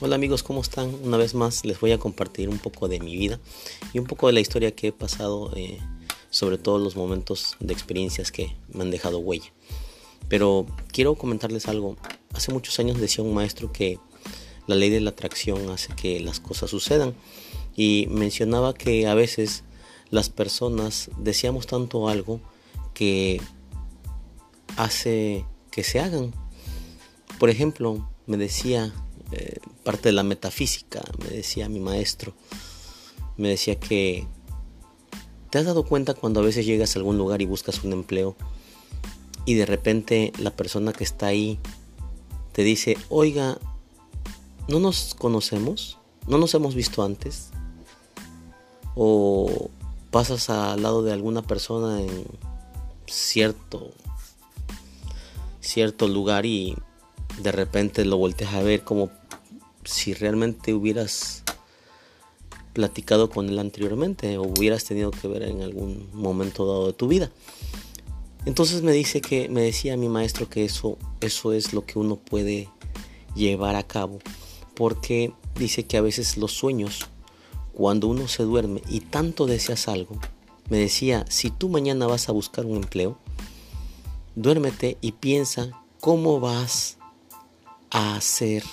Hola amigos, ¿cómo están? Una vez más les voy a compartir un poco de mi vida y un poco de la historia que he pasado, eh, sobre todo los momentos de experiencias que me han dejado huella. Pero quiero comentarles algo. Hace muchos años decía un maestro que la ley de la atracción hace que las cosas sucedan y mencionaba que a veces las personas deseamos tanto algo que hace que se hagan. Por ejemplo, me decía eh, parte de la metafísica, me decía mi maestro, me decía que te has dado cuenta cuando a veces llegas a algún lugar y buscas un empleo y de repente la persona que está ahí te dice, oiga, ¿no nos conocemos? ¿No nos hemos visto antes? O pasas al lado de alguna persona en cierto cierto lugar y de repente lo volteas a ver como si realmente hubieras platicado con él anteriormente o hubieras tenido que ver en algún momento dado de tu vida. Entonces me dice que me decía mi maestro que eso eso es lo que uno puede llevar a cabo porque dice que a veces los sueños cuando uno se duerme y tanto deseas algo, me decía, si tú mañana vas a buscar un empleo, duérmete y piensa cómo vas a hacer,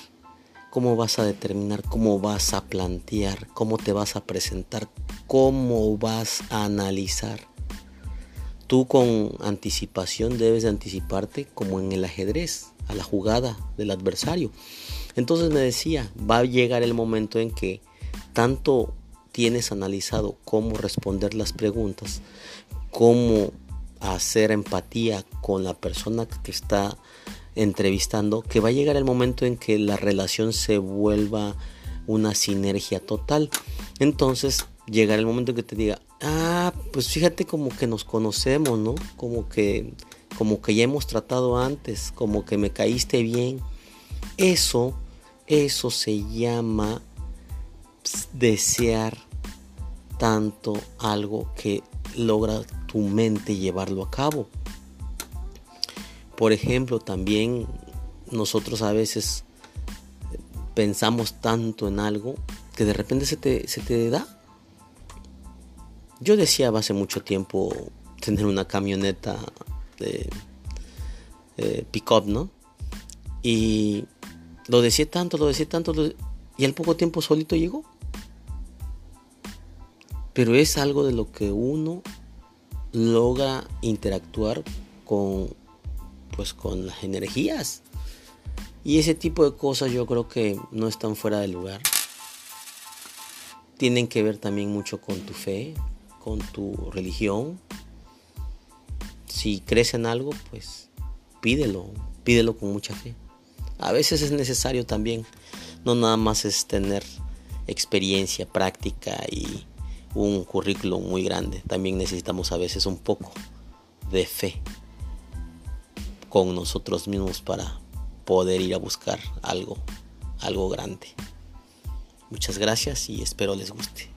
cómo vas a determinar, cómo vas a plantear, cómo te vas a presentar, cómo vas a analizar. Tú con anticipación debes de anticiparte como en el ajedrez, a la jugada del adversario. Entonces me decía, va a llegar el momento en que tanto tienes analizado cómo responder las preguntas, cómo hacer empatía con la persona que está entrevistando, que va a llegar el momento en que la relación se vuelva una sinergia total. Entonces llegará el momento en que te diga, ah, pues fíjate como que nos conocemos, ¿no? Como que, como que ya hemos tratado antes, como que me caíste bien. Eso, eso se llama desear tanto algo que logra tu mente llevarlo a cabo. Por ejemplo, también nosotros a veces pensamos tanto en algo que de repente se te, se te da. Yo deseaba hace mucho tiempo tener una camioneta de pick-up, ¿no? Y lo decía tanto, lo decía tanto, y al poco tiempo solito llegó. Pero es algo de lo que uno logra interactuar con pues con las energías. Y ese tipo de cosas yo creo que no están fuera de lugar. Tienen que ver también mucho con tu fe, con tu religión. Si crees en algo, pues pídelo, pídelo con mucha fe. A veces es necesario también, no nada más es tener experiencia, práctica y un currículum muy grande. También necesitamos a veces un poco de fe con nosotros mismos para poder ir a buscar algo, algo grande. Muchas gracias y espero les guste.